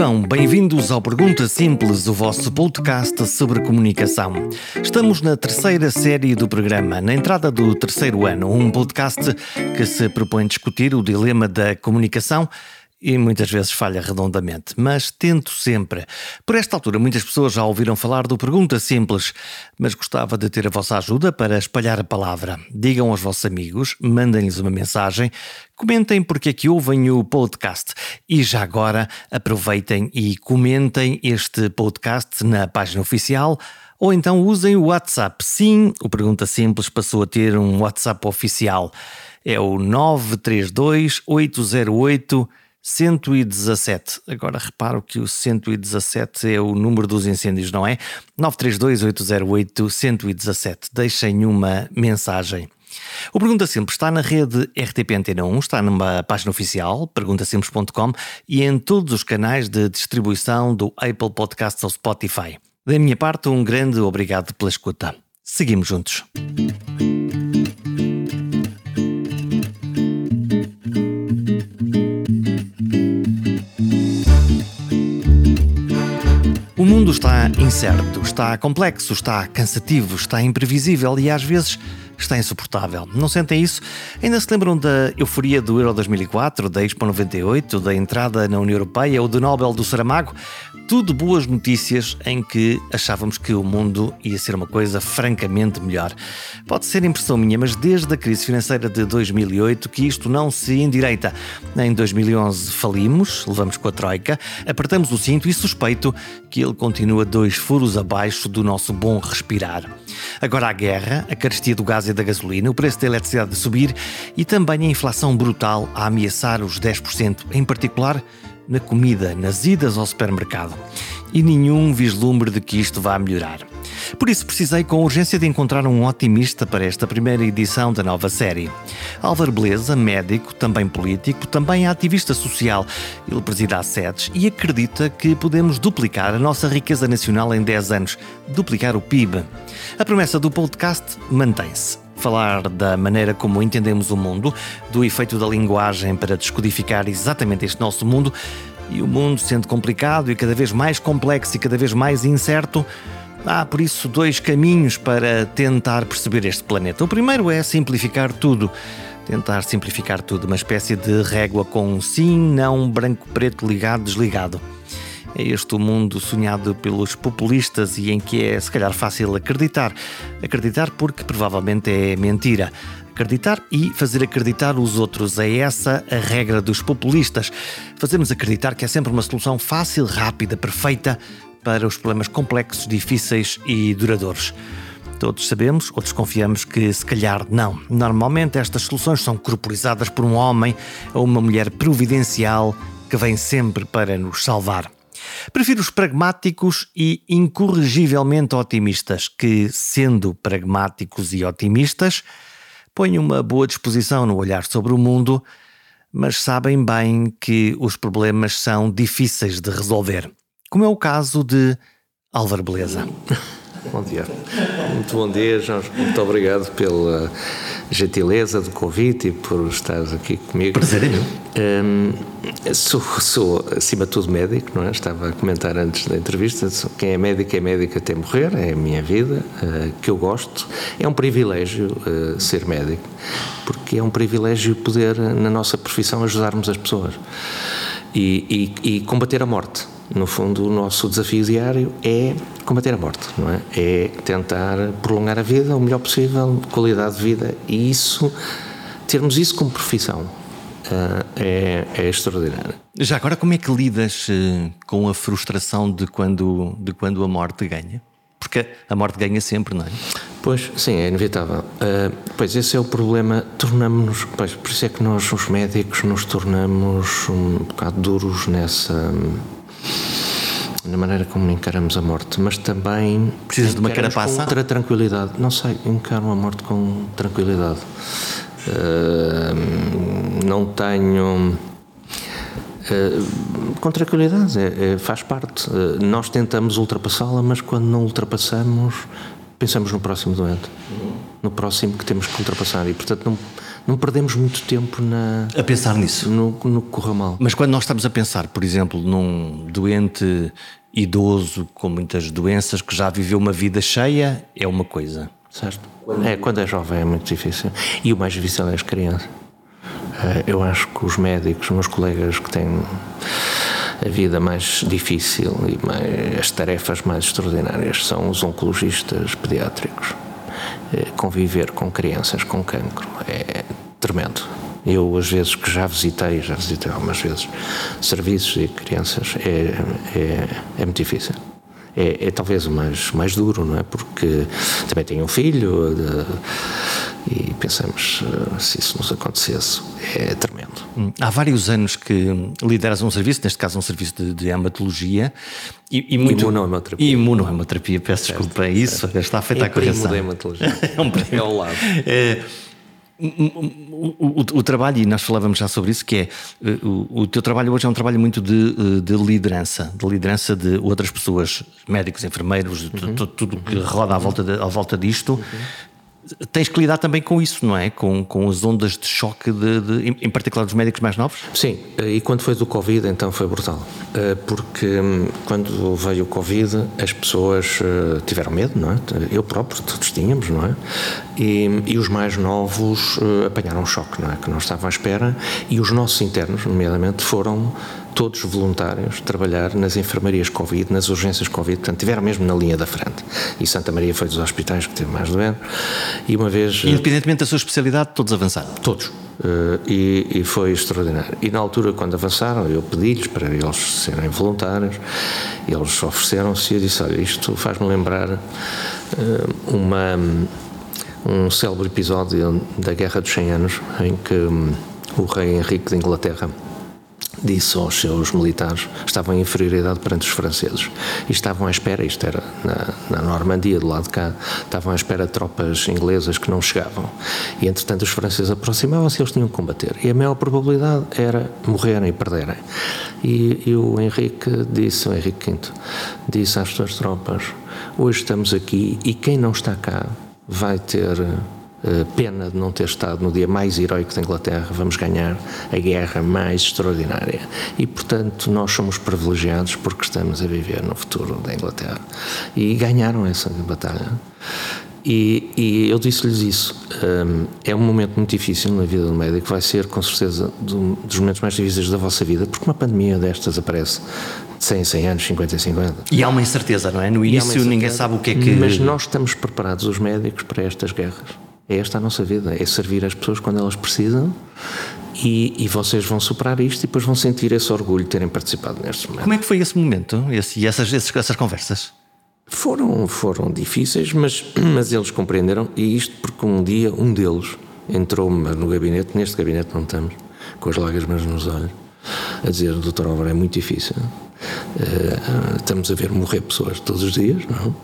Vivam, bem-vindos ao Pergunta Simples, o vosso podcast sobre comunicação. Estamos na terceira série do programa, na entrada do terceiro ano, um podcast que se propõe discutir o dilema da comunicação e muitas vezes falha redondamente, mas tento sempre. Por esta altura, muitas pessoas já ouviram falar do Pergunta Simples, mas gostava de ter a vossa ajuda para espalhar a palavra. Digam aos vossos amigos, mandem-lhes uma mensagem, comentem porque é que ouvem o podcast e já agora aproveitem e comentem este podcast na página oficial ou então usem o WhatsApp. Sim, o Pergunta Simples passou a ter um WhatsApp oficial. É o 932 808 117. Agora reparo que o 117 é o número dos incêndios, não é? 932-808-117. Deixem uma mensagem. O Pergunta Simples está na rede RTP Antena 1, está numa página oficial, perguntasimples.com, e em todos os canais de distribuição do Apple Podcasts ou Spotify. Da minha parte, um grande obrigado pela escuta. Seguimos juntos. Mundo está incerto, está complexo, está cansativo, está imprevisível e às vezes está insuportável. Não sentem isso? Ainda se lembram da euforia do Euro 2004, da Expo 98, da entrada na União Europeia ou do Nobel do Saramago? Tudo boas notícias em que achávamos que o mundo ia ser uma coisa francamente melhor. Pode ser impressão minha, mas desde a crise financeira de 2008 que isto não se endireita. Em 2011 falimos, levamos com a Troika, apertamos o cinto e suspeito que ele continua dois furos abaixo do nosso bom respirar. Agora a guerra, a carestia do gás e da gasolina, o preço da eletricidade a subir e também a inflação brutal a ameaçar os 10%, em particular na comida, nas idas ao supermercado. E nenhum vislumbre de que isto vá melhorar. Por isso precisei com urgência de encontrar um otimista para esta primeira edição da nova série. Álvaro Beleza, médico, também político, também ativista social. Ele presida a SEDES e acredita que podemos duplicar a nossa riqueza nacional em 10 anos, duplicar o PIB. A promessa do podcast mantém-se falar da maneira como entendemos o mundo, do efeito da linguagem para descodificar exatamente este nosso mundo, e o mundo sendo complicado e cada vez mais complexo e cada vez mais incerto, Há, por isso, dois caminhos para tentar perceber este planeta. O primeiro é simplificar tudo. Tentar simplificar tudo, uma espécie de régua com sim, não, branco, preto, ligado, desligado. É este o mundo sonhado pelos populistas e em que é, se calhar, fácil acreditar. Acreditar porque provavelmente é mentira. Acreditar e fazer acreditar os outros. É essa a regra dos populistas. Fazemos acreditar que é sempre uma solução fácil, rápida, perfeita para os problemas complexos, difíceis e duradouros. Todos sabemos ou desconfiamos que, se calhar, não. Normalmente, estas soluções são corporizadas por um homem ou uma mulher providencial que vem sempre para nos salvar. Prefiro os pragmáticos e incorrigivelmente otimistas, que, sendo pragmáticos e otimistas, põem uma boa disposição no olhar sobre o mundo, mas sabem bem que os problemas são difíceis de resolver como é o caso de Álvaro Beleza. Bom dia. Muito bom dia, Jorge. Muito obrigado pela gentileza do convite e por estares aqui comigo. Prazer é meu. Um, sou, sou, acima de tudo, médico, não é? Estava a comentar antes da entrevista. Quem é médico é médico até morrer, é a minha vida, uh, que eu gosto. É um privilégio uh, ser médico, porque é um privilégio poder, na nossa profissão, ajudarmos as pessoas e, e, e combater a morte no fundo, o nosso desafio diário é combater a morte, não é? É tentar prolongar a vida o melhor possível, qualidade de vida, e isso, termos isso como profissão, uh, é, é extraordinário. Já agora, como é que lidas uh, com a frustração de quando, de quando a morte ganha? Porque a morte ganha sempre, não é? Pois, sim, é inevitável. Uh, pois esse é o problema, tornamos-nos, pois, por isso é que nós, os médicos, nos tornamos um bocado duros nessa na maneira como encaramos a morte, mas também precisas de uma carapaça, com outra tranquilidade. Não sei, encaro a morte com tranquilidade. Uh, não tenho uh, com tranquilidade, é, é, faz parte. Uh, nós tentamos ultrapassá-la, mas quando não ultrapassamos, pensamos no próximo doente, no próximo que temos que ultrapassar e, portanto, não, não perdemos muito tempo na, a pensar nisso. No, no que corra mal. Mas quando nós estamos a pensar, por exemplo, num doente idoso com muitas doenças que já viveu uma vida cheia, é uma coisa. Certo. É, quando é jovem é muito difícil. E o mais difícil é as crianças. Eh, eu acho que os médicos, os meus colegas que têm a vida mais difícil e mais, as tarefas mais extraordinárias são os oncologistas pediátricos. Eh, conviver com crianças com cancro é tremendo. Eu, às vezes que já visitei, já visitei algumas vezes serviços e crianças, é, é, é muito difícil é, é, talvez o mais, mais duro, não é? Porque também tenho um filho de, e pensamos eh, se isso nos acontecesse é tremendo. Hum, há vários anos que lideras um serviço, neste caso um serviço de, de hematologia e, e muito imunohemoterapia. Imunohemoterapia, peço certo, desculpa, é isso, certo. está feita é a correção. Da hematologia. é um primo. É ao lado. É, o, o, o, trabalho, e nós falávamos já sobre isso, que é o, o teu trabalho hoje é um trabalho muito de, eh, de liderança, de liderança de outras pessoas, médicos, enfermeiros, uhum. tudo que roda à volta, de, à volta disto. Uhum tens que lidar também com isso, não é? Com, com as ondas de choque, de, de, em particular dos médicos mais novos? Sim, e quando foi do Covid, então foi brutal. Eh, porque hum, quando veio o Covid, as pessoas eh, tiveram medo, não é? Eu próprio, todos tínhamos, não é? E, e os mais novos eh, apanharam um choque, não é? Que não estavam à espera, e os nossos internos, nomeadamente, foram todos voluntários trabalhar nas enfermarias Covid, nas urgências Covid, portanto, tiveram mesmo na linha da frente. E Santa Maria foi dos hospitais que teve mais doente. E uma vez. Independentemente da sua especialidade, todos avançaram? Todos. Uh, e, e, foi extraordinário. E na altura, quando avançaram, eu pedi-lhes para eles serem voluntários, eles ofereceram-se e eu disse: Olha, isto faz-me lembrar uh, uma, um célebre episódio da Guerra dos 100 Anos, em que um, o rei Henrique de Inglaterra disse aos seus militares estavam em inferioridade perante os franceses e estavam à espera, isto era na, na Normandia, do lado de cá, estavam à espera de tropas inglesas que não chegavam. E entretanto os franceses aproximavam-se e eles tinham que combater. E a maior probabilidade era morrerem e perderem. E, e o Henrique disse, o Henrique V, disse às suas tropas: hoje estamos aqui e quem não está cá vai ter pena de não ter estado no dia mais heroico da Inglaterra, vamos ganhar a guerra mais extraordinária. E, portanto, nós somos privilegiados porque estamos a viver no futuro da Inglaterra. E ganharam essa batalha. E, e eu disse-lhes isso. Um, é um momento muito difícil na vida do médico, vai ser com certeza um dos momentos mais difíceis da vossa vida, porque uma pandemia destas aparece de 100 100 anos, 50 em 50. E há uma incerteza, não é? No início ninguém sabe o que é que. Mas nós estamos preparados, os médicos, para estas guerras. É esta a nossa vida, é servir as pessoas quando elas precisam e, e, vocês vão superar isto e depois vão sentir esse orgulho de terem participado neste momento. Como é que foi esse momento esse, e essas, essas, essas conversas? Foram, foram difíceis, mas, mas eles compreenderam e isto porque um dia um deles entrou no gabinete, neste gabinete não estamos, com as lágrimas nos olhos, a dizer, doutor Álvaro, é muito difícil. Uh, estamos a ver morrer pessoas todos os dias, não?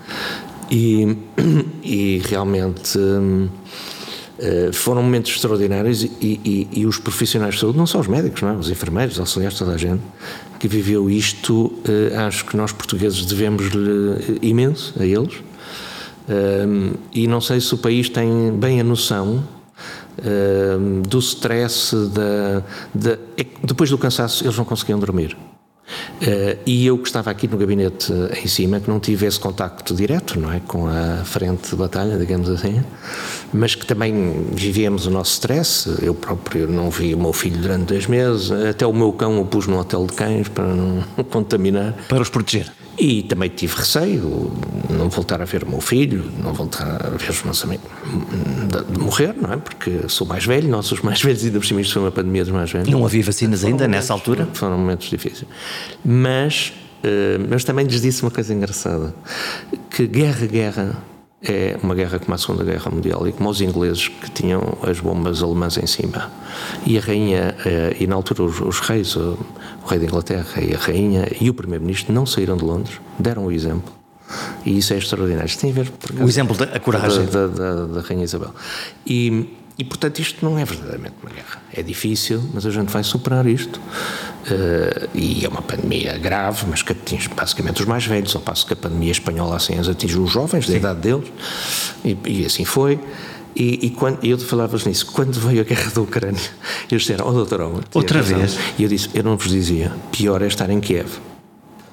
E, e realmente hum, eh, foram momentos extraordinários e, e, e, os profissionais de saúde, não só os médicos, não é? os enfermeiros, os auxiliares, toda a gente que viveu isto, eh, acho que nós portugueses devemos-lhe imenso a eles. Hum, e não sei se o país tem bem a noção hum, do stress, da, da, é depois do cansaço, eles não conseguiam dormir. Uh, e eu que estava aqui no gabinete uh, em cima, que não tive esse contacto direto, não é, com a frente de batalha, digamos assim, mas que também vivíamos o nosso stress. Eu próprio não vi o meu filho durante dois meses, até o meu cão o pus num hotel de cães para não contaminar. Para os proteger. E também tive receio não voltar a ver o meu filho, não voltar a ver os meus amigos de morrer, não é? Porque sou mais velho, nós os mais velhos, ainda por cima isto foi uma pandemia dos mais velhos. Não havia vacinas ainda momentos, nessa altura? Foram momentos difíceis. Mas, eh, mas também lhes disse uma coisa engraçada, que guerra, guerra é uma guerra como a Segunda Guerra Mundial e como os ingleses que tinham as bombas alemãs em cima. E a rainha, eh, e na altura os, os reis, o, rei da Inglaterra e a rainha e o primeiro-ministro não saíram de Londres, deram o exemplo. E isso é extraordinário. Isto tem a ver o exemplo da coragem da, da, da, rainha Isabel. E, e portanto isto não é verdadeiramente uma guerra. É difícil, mas a gente vai superar isto. Uh, e é uma pandemia grave, mas que atinge basicamente os mais velhos, ao passo que a pandemia espanhola há 100 anos atinge os jovens, da idade deles, e, e assim foi. E, e quando eu falava nisso, quando veio a guerra da Ucrânia, eles disseram, oh doutor, outra vez. E eu disse, eu não vos dizia, pior é estar em Kiev.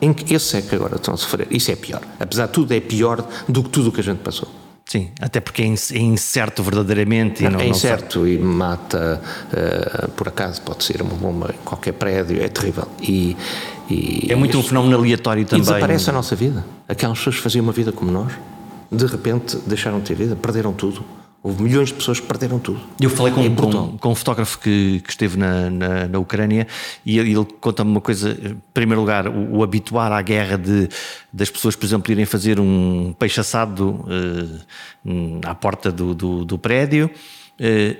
Em esse é que agora estão a sofrer. Isso é pior. Apesar de tudo, é pior do que tudo o que a gente passou. Sim, até porque é, é incerto verdadeiramente. E não, é incerto e mata, uh, por acaso, pode ser uma bomba em qualquer prédio, é terrível. E, e é muito um fenómeno aleatório também. E desaparece a nossa vida. Aquelas pessoas que faziam uma vida como nós, de repente deixaram de ter vida, perderam tudo. Houve milhões de pessoas que perderam tudo. Eu falei com, é com, com, um fotógrafo que, que esteve na, na, na, Ucrânia e ele, ele conta-me uma coisa. Em primeiro lugar, o, o, habituar à guerra de das pessoas, por exemplo, irem fazer um peixe assado uh, à porta do, do, do prédio eh,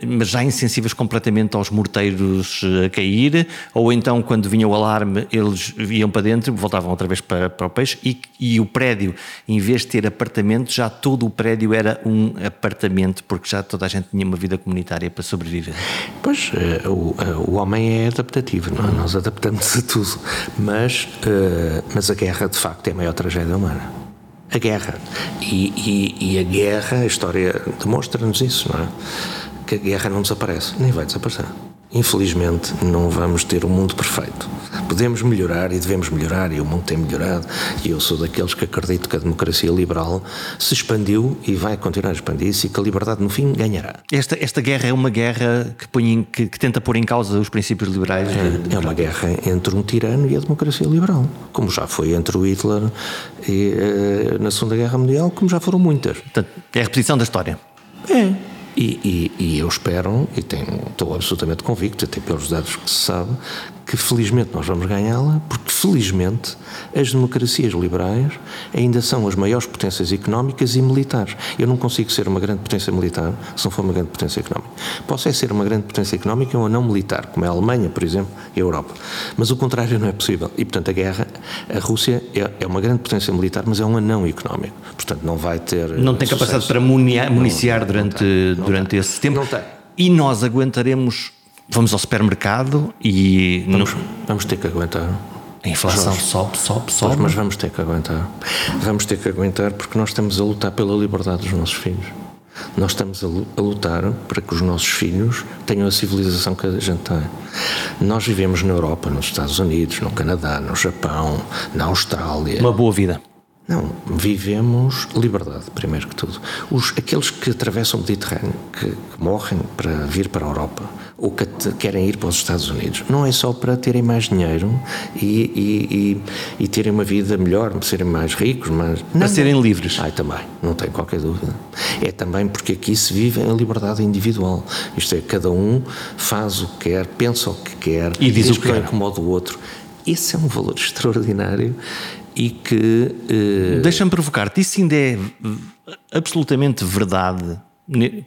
mas já insensíveis completamente aos morteiros eh, a cair, ou então quando vinha o alarme eles iam para dentro, voltavam outra vez para, para o peixe e, e, o prédio, em vez de ter apartamento, já todo o prédio era um apartamento, porque já toda a gente tinha uma vida comunitária para sobreviver. Pois, uh, o, o homem é adaptativo, não? É? nós adaptamos a tudo, mas, mas a guerra de facto é a maior tragédia humana a guerra. E, e, e, a guerra, a história demonstra-nos isso, não é? Que a guerra não desaparece, nem vai desaparecer. Infelizmente, não vamos ter um mundo perfeito. Podemos melhorar e devemos melhorar, e o mundo tem melhorado, e eu sou daqueles que acredito que a democracia liberal se expandiu e vai continuar a expandir-se e que a liberdade, no fim, ganhará. Esta, esta guerra é uma guerra que, põe, que, que tenta pôr em causa os princípios liberais? É, é, uma guerra entre um tirano e a democracia liberal, como já foi entre o Hitler e, uh, na Segunda Guerra Mundial, como já foram muitas. Portanto, é a repetição da história. É. E, e, e, eu espero, e tenho, estou absolutamente convicto, até pelos dados que se sabe, que felizmente nós vamos ganhá-la, porque felizmente as democracias liberais ainda são as maiores potências económicas e militares. Eu não consigo ser uma grande potência militar se não for uma grande potência económica. Posso é ser uma grande potência económica ou não militar, como é a Alemanha, por exemplo, e a Europa. Mas o contrário não é possível. E, portanto, a guerra, a Rússia é, é uma grande potência militar, mas é um anão económico. Portanto, não vai ter. Não tem sucesso. capacidade para municiar não, durante, não tem, durante esse tempo. Não tem. E nós aguentaremos vamos ao supermercado e. Vamos, vamos ter que aguentar. A inflação sobe, sobe, sobe. Mas vamos ter que aguentar. Vamos ter que aguentar porque nós estamos a lutar pela liberdade dos nossos filhos. Nós estamos a lutar para que os nossos filhos tenham a civilização que a gente tem. Nós vivemos na Europa, nos Estados Unidos, no Canadá, no Japão, na Austrália. Uma boa vida. Não, vivemos liberdade, primeiro que tudo. Os, aqueles que atravessam o Mediterrâneo, que, que morrem para vir para a Europa, ou que querem ir para os Estados Unidos, não é só para terem mais dinheiro e, e, e, e terem uma vida melhor, para serem mais ricos, mas. Para não, serem livres. Ah, também, não tenho qualquer dúvida. É também porque aqui se vive em liberdade individual. Isto é, cada um faz o que quer, pensa o que quer e diz o que não incomoda o outro. Esse é um valor extraordinário e que. Eh... Deixa-me provocar-te, isso ainda é absolutamente verdade,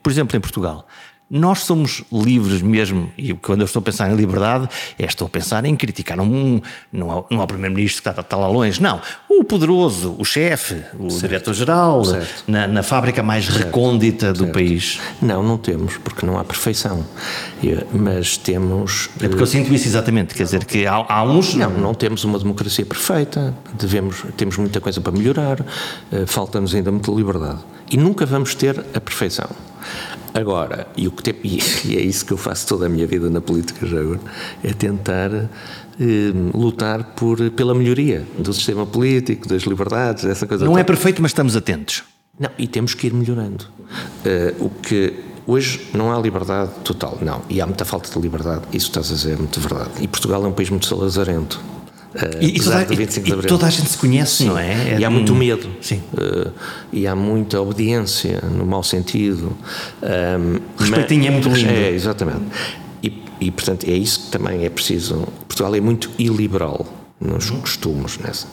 por exemplo, em Portugal. Nós somos livres mesmo, e quando eu estou a pensar em liberdade, é estou a pensar em criticar um, não é, não é o Primeiro-Ministro que está, está, lá longe, não. O poderoso, o chefe, o diretor-geral, na, na, fábrica mais certo. recôndita do certo. país. Não, não temos, porque não há perfeição. Mas temos. É porque eu sinto isso exatamente, quer dizer que há, há uns. Não, não temos uma democracia perfeita, devemos, temos muita coisa para melhorar, eh, falta-nos ainda muita liberdade. E nunca vamos ter a perfeição. Agora, e, o que tem, e é isso que eu faço toda a minha vida na política já agora, é tentar eh, lutar por, pela melhoria do sistema político, das liberdades, essa coisa. Não toda. é perfeito, mas estamos atentos. Não, e temos que ir melhorando. Uh, o que hoje não há liberdade total, não, e há muita falta de liberdade, isso estás a dizer é muito verdade. E Portugal é um país muito salazarento. Uh, e, toda, e, e, toda, a gente se conhece, Sim. não é? é e há muito medo. Sim. Uh, e há muita obediência, no mau sentido. Um, Respeitinho mas, é muito lindo. É, exatamente. E, e, portanto, é isso que também é preciso. Portugal é muito iliberal nos uhum. costumes. Nessa.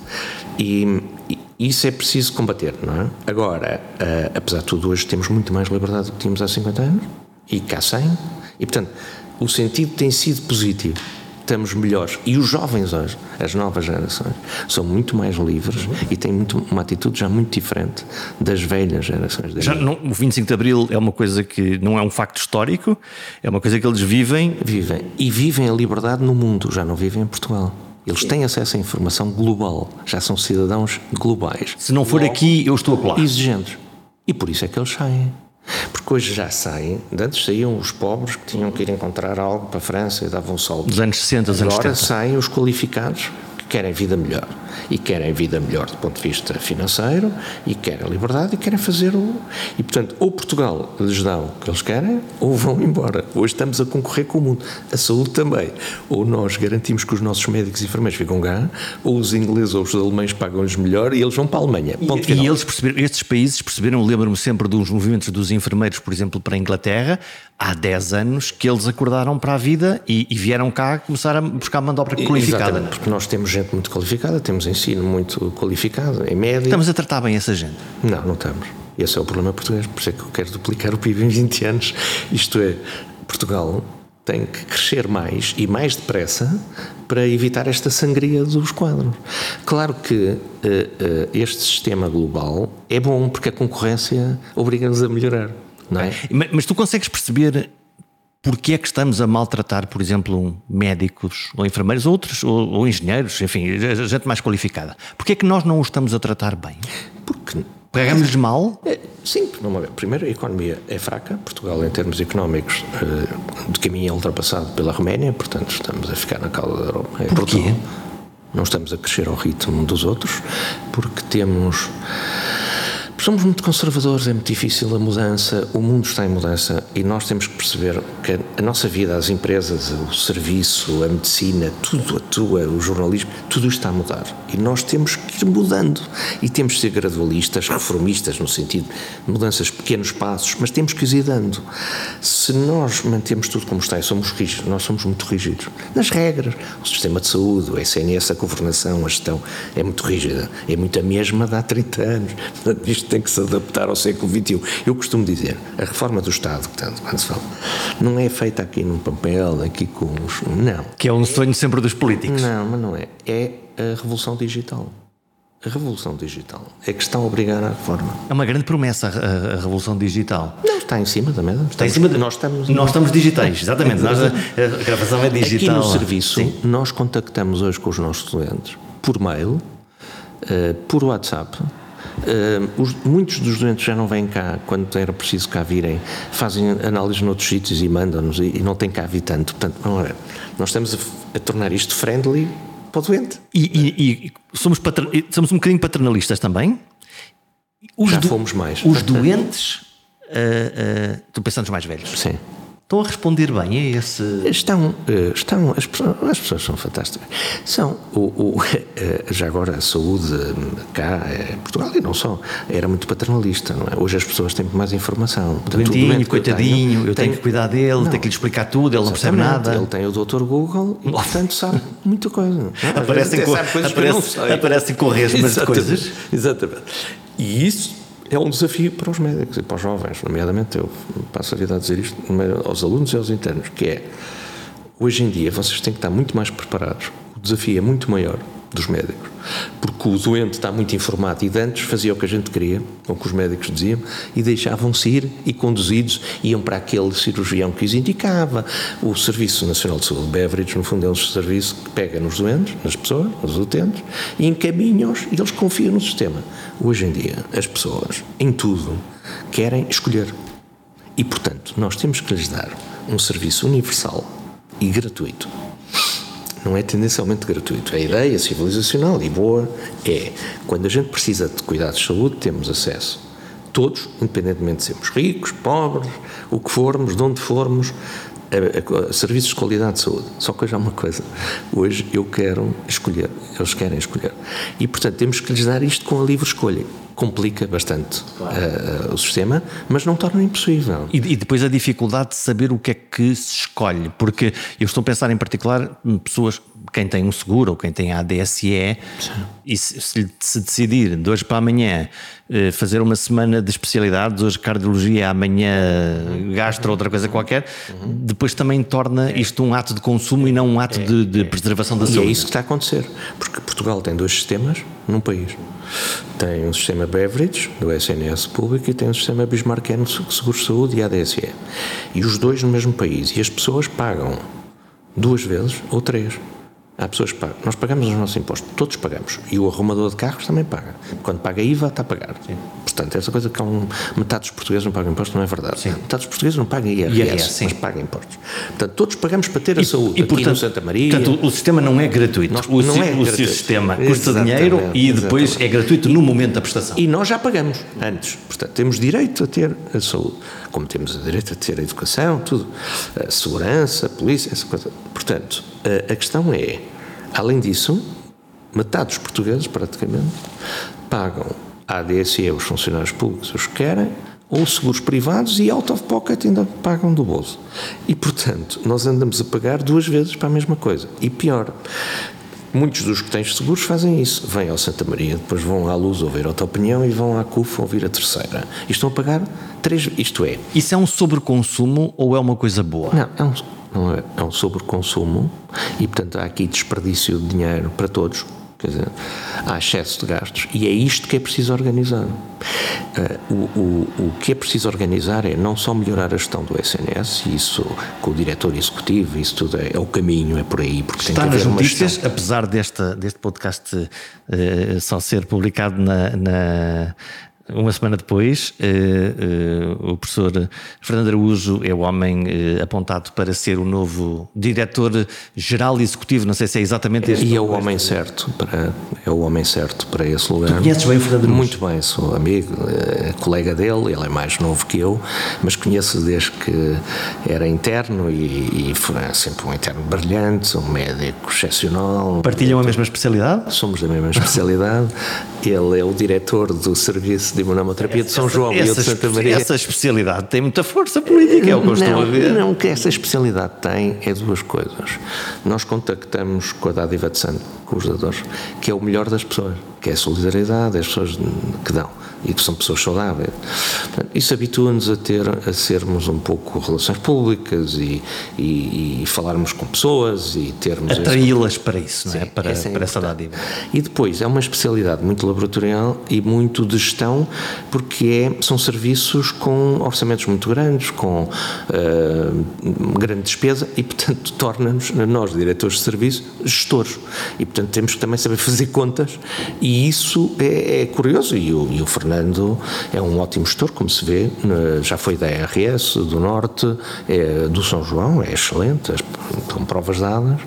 E, e, isso é preciso combater, não é? Agora, uh, apesar de tudo, hoje temos muito mais liberdade do que tínhamos há 50 anos e cá 100. E, portanto, o sentido tem sido positivo estamos melhores. E os jovens hoje, as novas gerações, são muito mais livres uhum. e têm muito, uma atitude já muito diferente das velhas gerações. Já não, o 25 de Abril é uma coisa que não é um facto histórico, é uma coisa que eles vivem. Vivem. E vivem a liberdade no mundo, já não vivem em Portugal. Eles têm acesso à informação global, já são cidadãos globais. Se não for aqui, eu estou a colar. Exigentes. E por isso é que eles saem. Porque hoje já saem, antes saíam os pobres que tinham que ir encontrar algo para a França e davam um salto. Dos anos 60, dos anos Agora 70. saem os qualificados que querem vida melhor. E querem vida melhor do ponto de vista financeiro, e querem liberdade, e querem fazer o. E portanto, ou Portugal lhes dá o que eles querem, ou vão embora. Hoje estamos a concorrer com o mundo. A saúde também. Ou nós garantimos que os nossos médicos e enfermeiros ficam cá, ou os ingleses ou os alemães pagam-lhes melhor e eles vão para a Alemanha. Ponto E, final. e eles perceberam, estes países perceberam, lembro-me sempre dos movimentos dos enfermeiros, por exemplo, para a Inglaterra, há 10 anos que eles acordaram para a vida e, e vieram cá começar a buscar mão de obra qualificada. Exatamente, porque nós temos gente muito qualificada, temos ensino muito qualificado, em média. Estamos a tratar bem essa gente. Não, não estamos. Esse é o problema português, por isso é que eu quero duplicar o PIB em 20 anos. Isto é, Portugal tem que crescer mais e mais depressa para evitar esta sangria dos quadros. Claro que eh, eh, este sistema global é bom porque a concorrência obriga-nos a melhorar, não é? Ma- Mas tu consegues perceber porque é que estamos a maltratar, por exemplo, médicos ou enfermeiros, outros, ou, ou engenheiros, enfim, gente mais qualificada? Porque é que nós não os estamos a tratar bem? Porque Pagamos-lhes mal? É, sim, vamos ver. Primeiro, a economia é fraca. Portugal, em termos económicos, eh, de caminho é ultrapassado pela Roménia, portanto, estamos a ficar na cauda da Europa. É Porquê? Não estamos a crescer ao ritmo dos outros, porque temos. Somos muito conservadores, é muito difícil a mudança, o mundo está em mudança e nós temos que perceber que a nossa vida, as empresas, o serviço, a medicina, tudo atua, o jornalismo, tudo está a mudar. E nós temos que ir mudando. E temos que ser gradualistas, reformistas, no sentido de mudanças, pequenos passos, mas temos que ir dando. Se nós mantemos tudo como está e somos rígidos, nós somos muito rígidos nas regras, o sistema de saúde, o SNS, a governação, a gestão é muito rígida, é muito a mesma de há 30 anos. Isto tem que se adaptar ao século XXI. Eu costumo dizer, a reforma do Estado, portanto, quando se fala, não é feita aqui num papel, aqui com os. Não. Que é um sonho sempre dos políticos. Não, mas não é. É a revolução digital. A revolução digital é que está a obrigar à reforma. É uma grande promessa a, a revolução digital. Não, está em cima da mesa. Está em cima de- Nós estamos. Nós estamos digitais, exatamente. Nós, a, a gravação é digital. Aqui no serviço, Sim. nós contactamos hoje com os nossos doentes por mail, eh, por WhatsApp. Eh, os- muitos dos doentes já não vêm cá quando era preciso cá virem, fazem análises noutros sítios e mandam-nos e, e não tem cá vir tanto. Portanto, vamos ver, nós estamos a, a tornar isto friendly para o doente. E, e- e somos, somos um bocadinho paternalistas também. Os Já fomos mais. Os doentes, uh, uh, tu pensando nos mais velhos, Sim. Estão a responder bem a esse. Estão, eh, estão as, pessoas, as pessoas são fantásticas. São, o, o, eh, já agora a saúde eh, cá, eh, Portugal e não só, era muito paternalista, não é? Hoje as pessoas têm mais informação. Portanto, doente eu coitadinho, eu, tenho tenho tem- que cuidar dele, Não. tenho que lhe explicar tudo, ele não percebe nada. Ele tem o Dr. Google e, portanto, sabe muita coisa. Vezes Aparecem com- eu aparece- aparecem com resmas de coisas. Exatamente. E isso é um desafio para os médicos e para os jovens, nomeadamente eu passo a vida a dizer isto aos alunos e aos internos, que é, hoje em dia vocês têm que estar muito mais preparados. O desafio é muito maior dos médicos, porque o doente está muito informado e de antes fazia o que a gente queria, ou o que os médicos diziam, e deixavam-se ir e conduzidos iam para aquele cirurgião que os indicava. O Serviço Nacional de Saúde, Beveridge, no fundo é um serviço que pega nos doentes, nas pessoas, nos utentes, e encaminha-os e eles confiam no sistema. Hoje em dia, as pessoas, em tudo, querem escolher. E, portanto, nós temos que lhes dar um serviço universal e gratuito não é tendencialmente gratuito. A ideia civilizacional e boa é, quando a gente precisa de cuidados de saúde, temos acesso. Todos, independentemente de sermos ricos, pobres, o que formos, de onde formos, a, a- a serviços de qualidade de saúde. Só que hoje há uma coisa. Hoje eu quero escolher, eles querem escolher. E, portanto, temos que lhes dar isto com a livre escolha. Complica bastante eh, o sistema, mas não torna impossível. E, e depois a dificuldade de saber o que é que se escolhe, porque eu estou a pensar em particular em pessoas, quem tem um seguro ou quem tem a ADSE, e se, se, se decidir de hoje para amanhã fazer uma semana de especialidades, hoje cardiologia, amanhã gastro, outra coisa qualquer, depois também torna isto um ato de consumo e não um ato de, de preservação da E é saúde. isso que está a acontecer, porque Portugal tem dois sistemas num país. Tem um sistema Beveridge, do SNS público, e tem um sistema Bismarckiano de Seguros de Saúde e ADSE. E os dois no mesmo país. E as pessoas pagam duas vezes ou três. Há pessoas que pagam. Nós pagamos os nossos impostos, todos pagamos. E o arrumador de carros também paga. Quando paga IVA, está a pagar. Sim. Portanto, essa coisa que há um, metade dos portugueses não pagam impostos não é verdade. Sim. Metade dos portugueses não pagam IRS, IRS mas pagam impostos. Portanto, todos pagamos para ter a saúde. E, portanto, Santa Maria. Portanto, o sistema não é gratuito. Nós, o, não é o gratuito. sistema custa exatamente, dinheiro e depois exatamente. é gratuito no momento da prestação. E nós já pagamos antes. Portanto, temos direito a ter a saúde. Como temos o direito a ter a educação, tudo. A segurança, a polícia, essa coisa. Portanto, a, a questão é Além disso, metade dos portugueses, praticamente, pagam a ADSE, os funcionários públicos, os que querem, ou seguros privados e out of pocket ainda pagam do bolso. E, portanto, nós andamos a pagar duas vezes para a mesma coisa. E pior, muitos dos que têm seguros fazem isso. Vêm ao Santa Maria, depois vão à Luz ouvir outra opinião e vão à CUF ouvir a terceira. E estão a pagar três, isto é... Isso é um sobreconsumo ou é uma coisa boa? Não, é um não é, é um sobreconsumo e, portanto, há aqui desperdício de dinheiro para todos. Quer dizer, há excesso de gastos e é isto que é preciso organizar. Uh, o, o, o que é preciso organizar é não só melhorar a gestão do SNS, isso com o diretor executivo, isso tudo é, é o caminho, é por aí. Porque Está tem que nas notícias, apesar desta, deste podcast uh, só ser publicado na, na uma semana depois, uh, uh, o professor Fernando Araújo é o homem uh, apontado para ser o novo diretor-geral executivo. Não sei se é exatamente este. E é o homem certo para é o homem certo para esse lugar. Tu conheces bem o Fernando Araújo? Muito bem, sou amigo, colega dele. Ele é mais novo que eu, mas conheço desde que era interno e, e foi sempre um interno brilhante, um médico excepcional. Partilham a mesma especialidade? Somos da mesma especialidade. Ele é o diretor do serviço de imunoterapia de São João essa, e de Santa Maria. Essa especialidade tem muita força política, é o que eu estou a ver. Não, o que essa especialidade tem é duas coisas. Nós contactamos com a dádiva de sangue, com os dadores, que é o melhor das pessoas, que é a solidariedade, as pessoas que dão e que são pessoas saudáveis. Isso habitua-nos a ter, a sermos um pouco relações públicas e, e, e falarmos com pessoas e termos... Atraí-las para isso, não é? Sim, para, é para essa dádiva. E depois, é uma especialidade muito laboratorial e muito de gestão, porque é, são serviços com orçamentos muito grandes, com uh, grande despesa e, portanto, torna-nos, nós, diretores de serviço, gestores. E, portanto, temos que também saber fazer contas e isso é, é curioso. E o, e o Fernando é um ótimo gestor, como se vê, já foi da RS, do Norte, é do São João, é excelente, com provas dadas,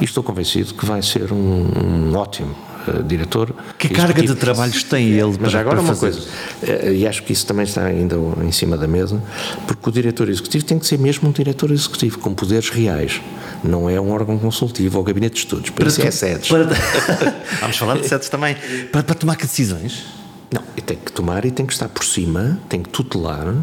e estou convencido que vai ser um, um ótimo uh, diretor. Que carga de trabalhos tem ele Mas para, agora para uma coisa, uh, e acho que isso também está ainda em cima da mesa, porque o diretor executivo tem que ser mesmo um diretor executivo, com poderes reais. Não é um órgão consultivo ou gabinete de estudos, para, para isso é sedes. Para... Vamos falar de sedes também. Para, para tomar que decisões? Não, tem que tomar e tem que estar por cima, tem que tutelar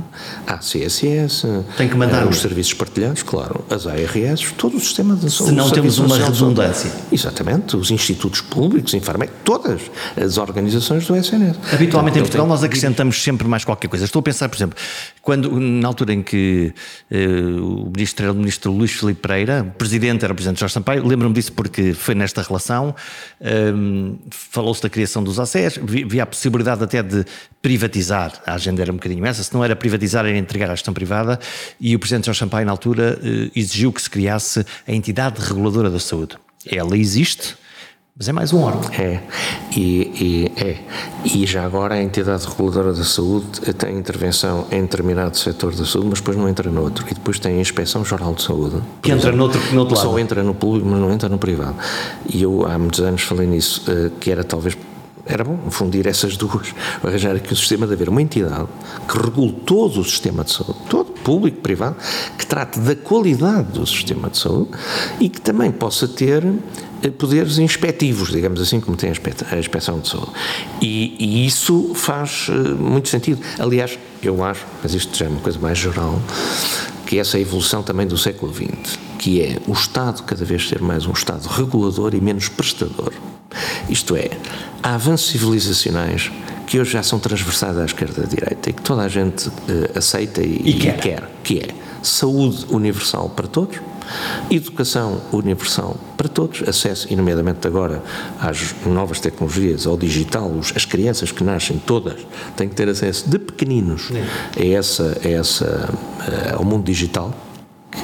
a CSS, tem que mandar eh, os serviços partilhados, claro, as ARS, todo o sistema de saúde. Se não temos uma redundância. Exatamente, os institutos públicos, Infarmed, todas as organizações do SNS. Habitualmente então, em Portugal nós acrescentamos sempre mais qualquer coisa. Estou a pensar, por exemplo, quando na altura em que uh, o ministro era o ministro Luís Filipe Pereira, o presidente era o presidente Jorge Sampaio, lembro-me disso porque foi nesta relação, um, falou-se da criação dos ACES, havia a possibilidade até de privatizar, a agenda era um bocadinho essa, se não era privatizar era entregar à gestão privada e o Presidente Jorge Sampaio na altura eh, exigiu que se criasse a entidade reguladora da saúde. Ela existe, mas é mais um órgão. É, e, e, é. e já agora a entidade reguladora da saúde tem intervenção em determinado setor da saúde, mas depois não entra noutro. E depois tem a Inspeção Geral de Saúde. Que entra exemplo, noutro, noutro lado. Só entra no público, mas não entra no privado. E eu há muitos anos falei nisso, eh, que era talvez era bom fundir essas duas, arranjar aqui um sistema de haver uma entidade que regule todo o sistema de saúde, todo, público, privado, que trate da qualidade do sistema de saúde e que também possa ter poderes inspectivos, digamos assim, como tem a inspeção de saúde. E, e isso faz eh, muito sentido. Aliás, eu acho, mas isto já é uma coisa mais geral, que essa é evolução também do século XX, que é o Estado cada vez ser mais um Estado regulador e menos prestador. Isto é, há avanços civilizacionais que hoje já são transversais à esquerda e à direita e que toda a gente uh, aceita e, e, quer. quer, que é saúde universal para todos, educação universal para todos, acesso, e nomeadamente agora, às novas tecnologias, ao digital, as crianças que nascem todas têm que ter acesso de pequeninos a essa, a essa, uh, ao mundo digital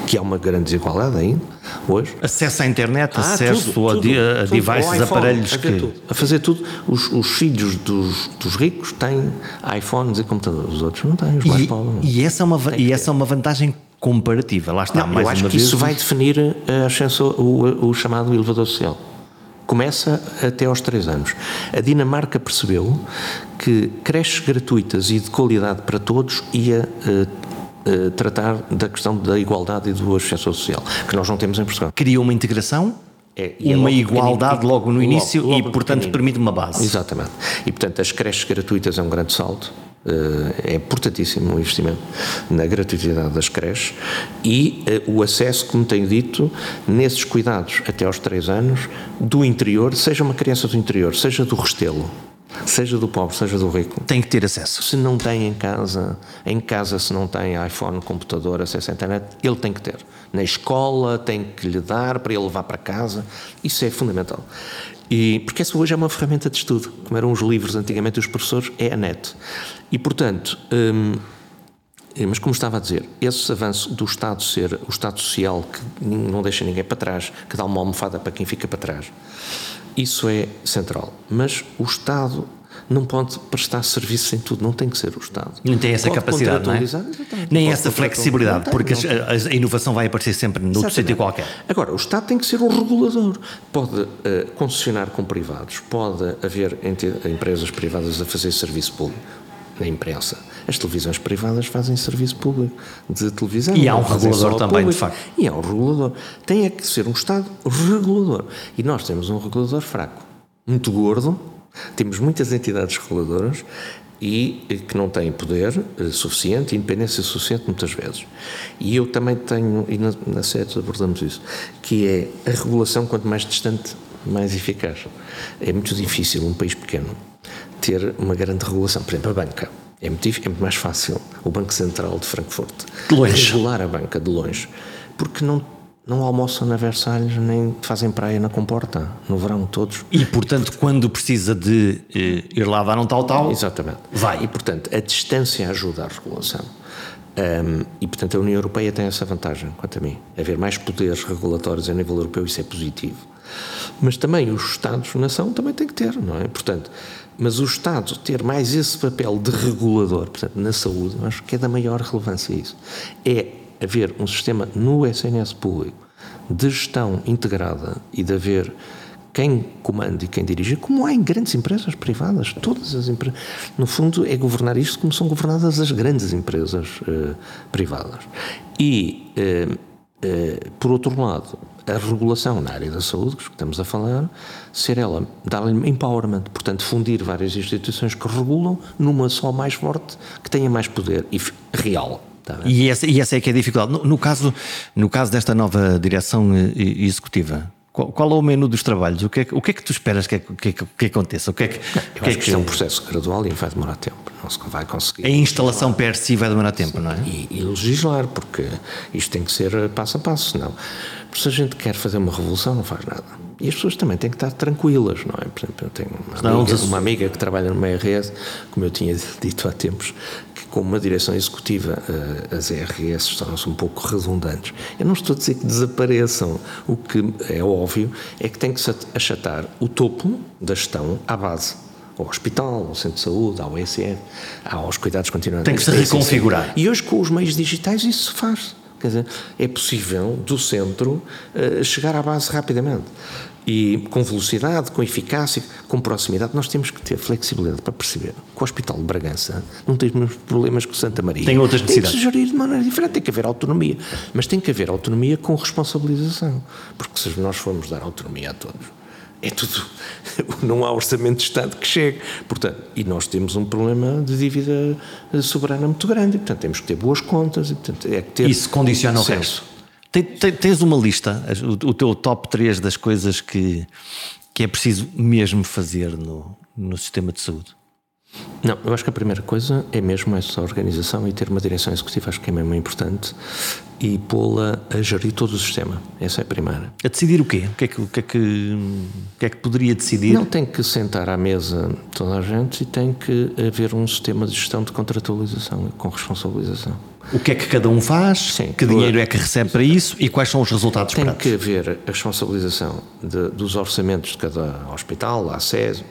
que há uma grande desigualdade ainda, hoje. Acesso à internet, ah, acesso tudo, a, tudo, a, devices, iPhone, aparelhos a que... Tudo, a fazer tudo. Os, os filhos dos, dos, ricos têm iPhones e computadores, os outros não têm, os mais pobres. E essa é uma, e essa é uma vantagem comparativa, lá está, não, mais eu acho que vez. isso vai definir a ascensor, o, o chamado elevador social começa até aos 3 anos. A Dinamarca percebeu que creches gratuitas e de qualidade para todos ia uh, uh, tratar da questão da igualdade e do acesso social, que nós não temos em Portugal. Cria uma integração é, é uma igualdade logo no início logo, logo e, portanto, permite uma base. Exatamente. E, portanto, as creches gratuitas é um grande salto. Eh, é importantíssimo o investimento na gratuidade das creches e eh, o acesso, como tenho dito, nesses cuidados até aos 3 anos, do interior, seja uma criança do interior, seja do Restelo, seja do pobre, seja do rico. Tem que ter acesso. Se não tem em casa, em casa se não tem iPhone, computador, acesso à internet, ele tem que ter. Na escola tem que lhe dar para ele levar para casa. Isso é fundamental. E, porque essa hoje é uma ferramenta de estudo, como eram os livros antigamente os professores, é a net. E, portanto, hum, mas como estava a dizer, esse avanço do Estado ser o Estado social que não deixa ninguém para trás, que dá uma almofada para quem fica para trás, isso é central. Mas o Estado não pode prestar serviço em tudo, não tem que ser o Estado. Não tem essa pode capacidade, não é? Nem essa flexibilidade, tem, porque a, a, inovação vai aparecer sempre no sítio qualquer. Agora, o Estado tem que ser o regulador. Pode uh, concessionar com privados, pode haver empresas privadas a fazer serviço público na imprensa. As televisões privadas fazem serviço público de televisão. E há um regulador também, público. de facto. E há um regulador. Tem é que ser um Estado regulador. E nós temos um regulador fraco, muito gordo, temos muitas entidades reguladoras e que não têm poder eh, suficiente, independência suficiente muitas vezes. E eu também tenho, e na, na abordamos isso, que é a regulação quanto mais distante, mais eficaz. É muito difícil um país pequeno ter uma grande regulação. Por exemplo, a banca. É muito, é muito mais fácil o Banco Central de Frankfurt de regular a banca de longe, porque não não almoçam na Versalhes nem fazem praia na Comporta, no verão todos. E, portanto, quando precisa de eh, ir lá dar um tal-tal... Exatamente. Vai. E, portanto, a distância ajuda a regulação. Um, e, portanto, a União Europeia tem essa vantagem, quanto a mim. Haver mais poderes regulatórios a nível europeu, isso é positivo. Mas também os Estados-nação também têm que ter, não é? Portanto, mas o Estado ter mais esse papel de regulador, portanto, na saúde, acho que é da maior relevância isso. É haver um sistema no SNS público de gestão integrada e de haver quem comanda e quem dirige, como há em grandes empresas privadas, todas as empresas. No fundo, é governar isto como são governadas as grandes empresas uh, privadas. E, uh, uh, por outro lado, a regulação na área da saúde, que estamos a falar, ser ela, dar-lhe empowerment, portanto, fundir várias instituições que regulam numa só mais forte, que tenha mais poder e real. Tá e, essa, e essa é que é a dificuldade. No, no, caso, no caso desta nova direção eh, executiva, qual, qual, é o menu dos trabalhos? O que é, o que, é que tu esperas que, que, que, aconteça? O que é que, eu que, é que, é um processo gradual e vai demorar tempo. Não se vai conseguir. A instalação per si vai demorar tempo, Sim, não é? E, e, legislar, porque isto tem que ser passo a passo, senão. Porque se a gente quer fazer uma revolução, não faz nada. E as pessoas também têm que estar tranquilas, não é? Por exemplo, eu tenho uma amiga, uma amiga que trabalha numa RS, como eu tinha dito há tempos, com uma direção executiva, eh, as RS tornam-se um pouco redundantes. Eu não estou a dizer que desapareçam. O que é óbvio é que tem que se achatar o topo da gestão à base ao hospital, ao centro de saúde, ao ESF, aos cuidados continuados. Tem que se reconfigurar. E hoje, com os meios digitais, isso se faz. Quer dizer, é possível do centro uh, chegar à base rapidamente e com velocidade, com eficácia, com proximidade, nós temos que ter flexibilidade para perceber que o Hospital de Bragança não tem os mesmos problemas que o Santa Maria. Tem outras necessidades. Tem que se gerir de maneira diferente, tem que haver autonomia. Mas tem que haver autonomia com responsabilização. Porque se nós formos dar autonomia a todos, é tudo. Não há orçamento de Estado que chegue. Portanto, e nós temos um problema de dívida soberana muito grande. portanto, temos que ter boas contas. E, portanto, é que ter Isso condiciona o resto. Tens uma lista, o teu top 3 das coisas que, que é preciso mesmo fazer no, no sistema de saúde? Não, eu acho que a primeira coisa é mesmo essa organização e ter uma direção executiva, acho que é mesmo importante, e pô-la a gerir todo o sistema. Essa é a primeira. A decidir o quê? O que é que, o que, é que, o que, é que poderia decidir? Não tem que sentar à mesa toda a gente e tem que haver um sistema de gestão de contratualização com responsabilização. O que é que cada um faz? Sim, que dinheiro é que recebe para isso e quais são os resultados Tem que haver a responsabilização de, dos orçamentos de cada hospital, a SES,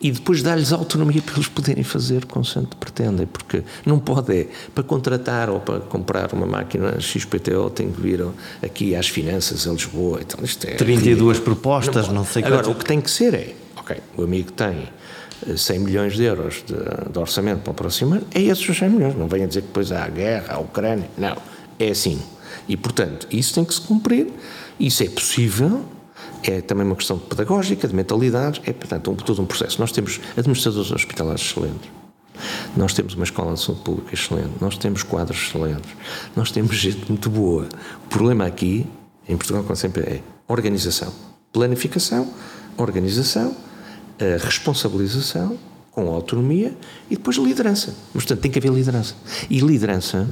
e depois dar-lhes autonomia para eles poderem fazer consoante pretendem, porque não pode é, para contratar ou para comprar uma máquina XPTO tem que vir aqui às finanças a Lisboa, então isto é 32 ridículo. propostas, não, não sei Agora, quanto... o que tem que ser é, ok, o amigo tem 100 eh, milhões de euros de, de orçamento para o próximo ano, é esses os 100 milhões, não venha dizer que depois há a guerra, a Ucrânia, não, é assim. E, portanto, isso tem que se cumprir, isso é possível, é também uma questão pedagógica, de mentalidades, é, portanto, um, todo um processo. Nós temos administradores hospitalares excelentes, nós temos uma escola de saúde pública excelente, nós temos quadros excelentes, nós temos gente muito boa. O problema aqui, em Portugal, como sempre, é organização, planificação, organização, responsabilização, com autonomia e depois liderança. Mas, portanto, tem que haver liderança. E liderança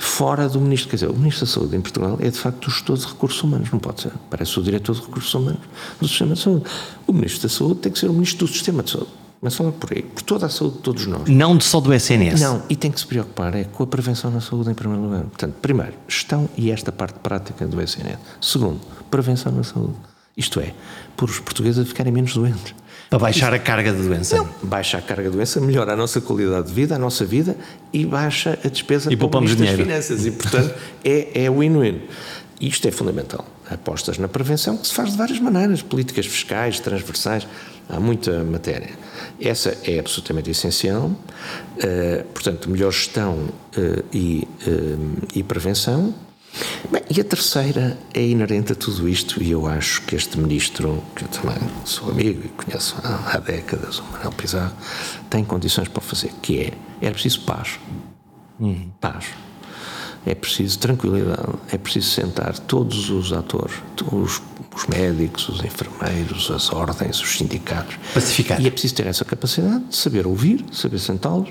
fora do Ministro. Quer dizer, o Ministro da Saúde em Portugal é de facto o gestor de recursos humanos, não pode ser. Parece o diretor de recursos humanos do Sistema de Saúde. O Ministro da Saúde tem que ser o Ministro do Sistema de Saúde. Mas só por aí, por toda a saúde de todos nós. Não só do SNS. Não, e tem que se preocupar é com a prevenção na saúde em primeiro lugar. Portanto, primeiro, gestão e esta parte prática do SNS. Segundo, prevenção na saúde. Isto é, por os portugueses a ficarem menos doentes. Para baixar a carga de doença. Não, baixa a carga de doença, melhora a nossa qualidade de vida, a nossa vida e baixa a despesa e poupamos dinheiro. das finanças. E, portanto, é, é win-win. Isto é fundamental. Apostas na prevenção, que se faz de várias maneiras, políticas fiscais, transversais, há muita matéria. Essa é absolutamente essencial. Uh, portanto, melhor gestão uh, e, uh, e prevenção. Bem, e a terceira é inerente a tudo isto, e eu acho que este ministro, que eu também sou amigo e conheço há, há décadas, o Manuel Pizarro, tem condições para fazer, que é, era preciso paz. Uhum. Paz. É preciso tranquilidade, é preciso sentar todos os atores, os, os médicos, os enfermeiros, as ordens, os sindicatos. Pacificar. E é preciso ter essa capacidade de saber ouvir, saber sentá-los.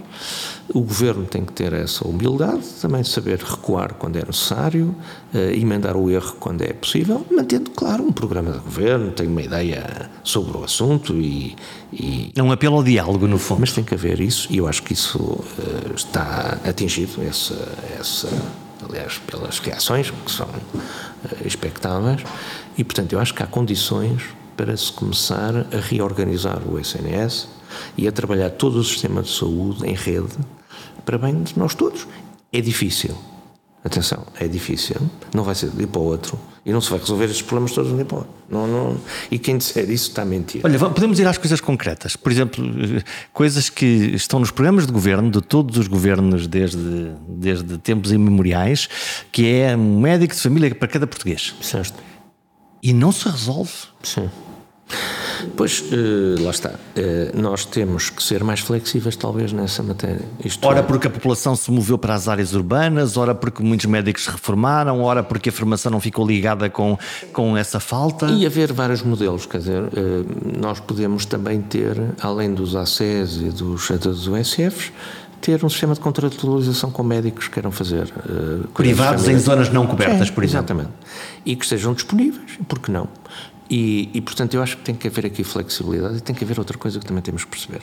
O governo tem que ter essa humildade, também saber recuar quando é necessário, uh, emendar o erro quando é possível, mantendo, claro, um programa de governo, tem uma ideia sobre o assunto e. e é um apelo ao diálogo, no fundo. Mas tem que haver isso, e eu acho que isso uh, está atingido, essa, essa, aliás, pelas reações, que são uh, expectáveis, e, portanto, eu acho que há condições para se começar a reorganizar o SNS e a trabalhar todo o sistema de saúde em rede para bem de nós todos. É difícil. Atenção, é difícil. Não vai ser de um dia para o outro. E não se vai resolver estes problemas todos de um dia para o outro. Não, não... E quem disser isso está a mentir. Olha, podemos ir às coisas concretas. Por exemplo, coisas que estão nos programas de governo, de todos os governos desde, desde tempos imemoriais, que é um médico de família para cada português. Certo. E não se resolve. Sim. Pois, uh, lá está. Uh, nós temos que ser mais flexíveis, talvez, nessa matéria. Isto ora é... porque a população se moveu para as áreas urbanas, ora porque muitos médicos se reformaram, ora porque a formação não ficou ligada com, com essa falta. E haver vários modelos, quer dizer, uh, nós podemos também ter, além dos ACES e dos, dos USFs, ter um sistema de contratualização com médicos que queiram fazer. Uh, Privados em zonas não cobertas, é, por exemplo. Exatamente. E que estejam disponíveis, porque não? E, e, portanto, eu acho que tem que haver aqui flexibilidade e tem que haver outra coisa que também temos que perceber.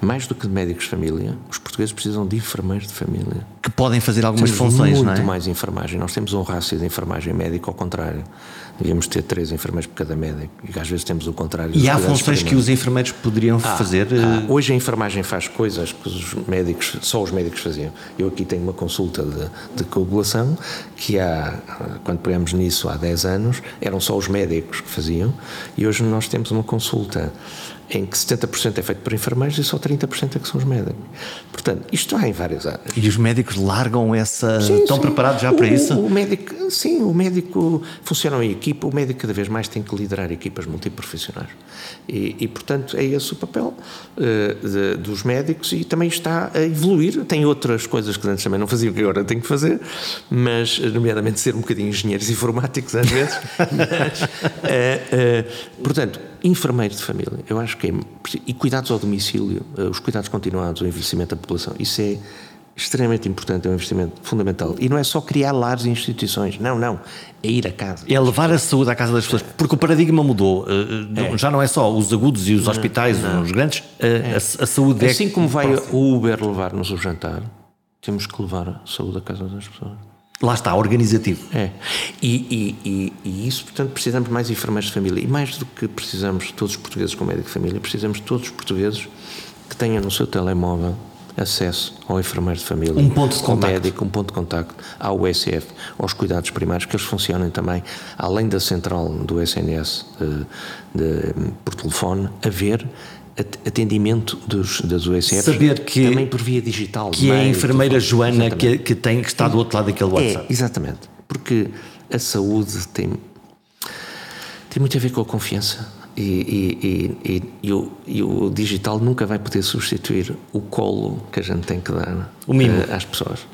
Mais do que de médicos de família, os portugueses precisam de enfermeiros de família. Que podem fazer algumas temos funções, muito não é? mais enfermagem. Nós temos um rácio de enfermagem médica ao contrário. Devíamos ter três enfermeiros por cada médico e às vezes temos o contrário. E há funções que os enfermeiros poderiam ah, fazer? Ah, hoje a enfermagem faz coisas que os médicos, só os médicos faziam. Eu aqui tenho uma consulta de, de coagulação que há, quando pegamos nisso há 10 anos, eram só os médicos que faziam e hoje nós temos uma consulta em que 70% é feito por enfermeiros e só 30% é que são os médicos. Portanto, isto há em várias áreas. E os médicos largam essa. Sim, estão sim. preparados já o, para isso? O médico, sim, o médico funciona em equipa, o médico cada vez mais tem que liderar equipas multiprofissionais. E, e portanto, é esse o papel uh, de, dos médicos e também está a evoluir. Tem outras coisas que antes também não faziam, que agora tenho que fazer, mas, nomeadamente, ser um bocadinho engenheiros informáticos às vezes. mas, uh, uh, portanto, enfermeiro de família, eu acho que é. E cuidados ao domicílio, eh, os cuidados continuados, o envelhecimento da população, isso é extremamente importante, é um investimento fundamental. E não é só criar lares e instituições, não, não. É ir a casa. É levar a saúde à casa das pessoas, porque o paradigma mudou. É. Já não é só os agudos e os não, hospitais, não. os grandes, a, é. a, a saúde assim é. Assim como vai o Uber levar-nos o jantar, temos que levar a saúde à casa das pessoas. Lá está, organizativo. É. E, e, e, e, isso, portanto, precisamos mais enfermeiros de família. E mais do que precisamos todos os portugueses com médico de família, precisamos todos os portugueses que tenham no seu telemóvel acesso ao enfermeiro de família, um ponto de contacto. médico, um ponto de contacto, ao USF, aos cuidados primários, que eles funcionem também, além da central do SNS de, de, por telefone, haver atendimento dos, das USF Saber que, também por via digital. Que é a enfermeira Joana que, que, tem, que está do outro lado daquele WhatsApp. É, exatamente. Porque a saúde tem, tem muito a ver com a confiança. E, e, e, e, o, e o digital nunca vai poder substituir o colo que a gente tem que dar uh, às pessoas.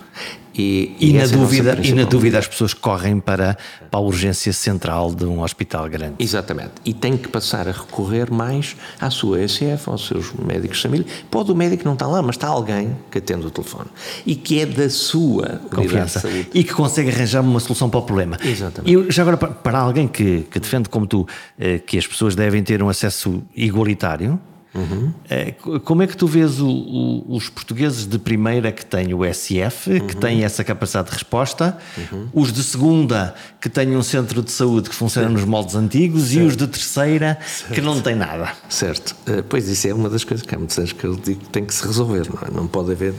E, e, e na é dúvida, e na dúvida as pessoas correm para, para a urgência central de um hospital grande. Exatamente. E tem que passar a recorrer mais à sua ECF, aos seus médicos de família. Pode o médico não estar lá, mas está alguém que atende o telefone e que é da sua confiança e que consegue arranjar uma solução para o problema. Exatamente. E já agora, para alguém que, que defende como tu eh, que as pessoas devem ter um acesso igualitário, Uhum. Como é que tu vês o, o, os portugueses de primeira que têm o SF, uhum. que têm essa capacidade de resposta, uhum. os de segunda que têm um centro de saúde que funciona nos moldes antigos certo. e os de terceira certo. que não têm nada? Certo. Uh, pois isso é uma das coisas que há muitas vezes que eu digo que tem que se resolver, não é? Não pode haver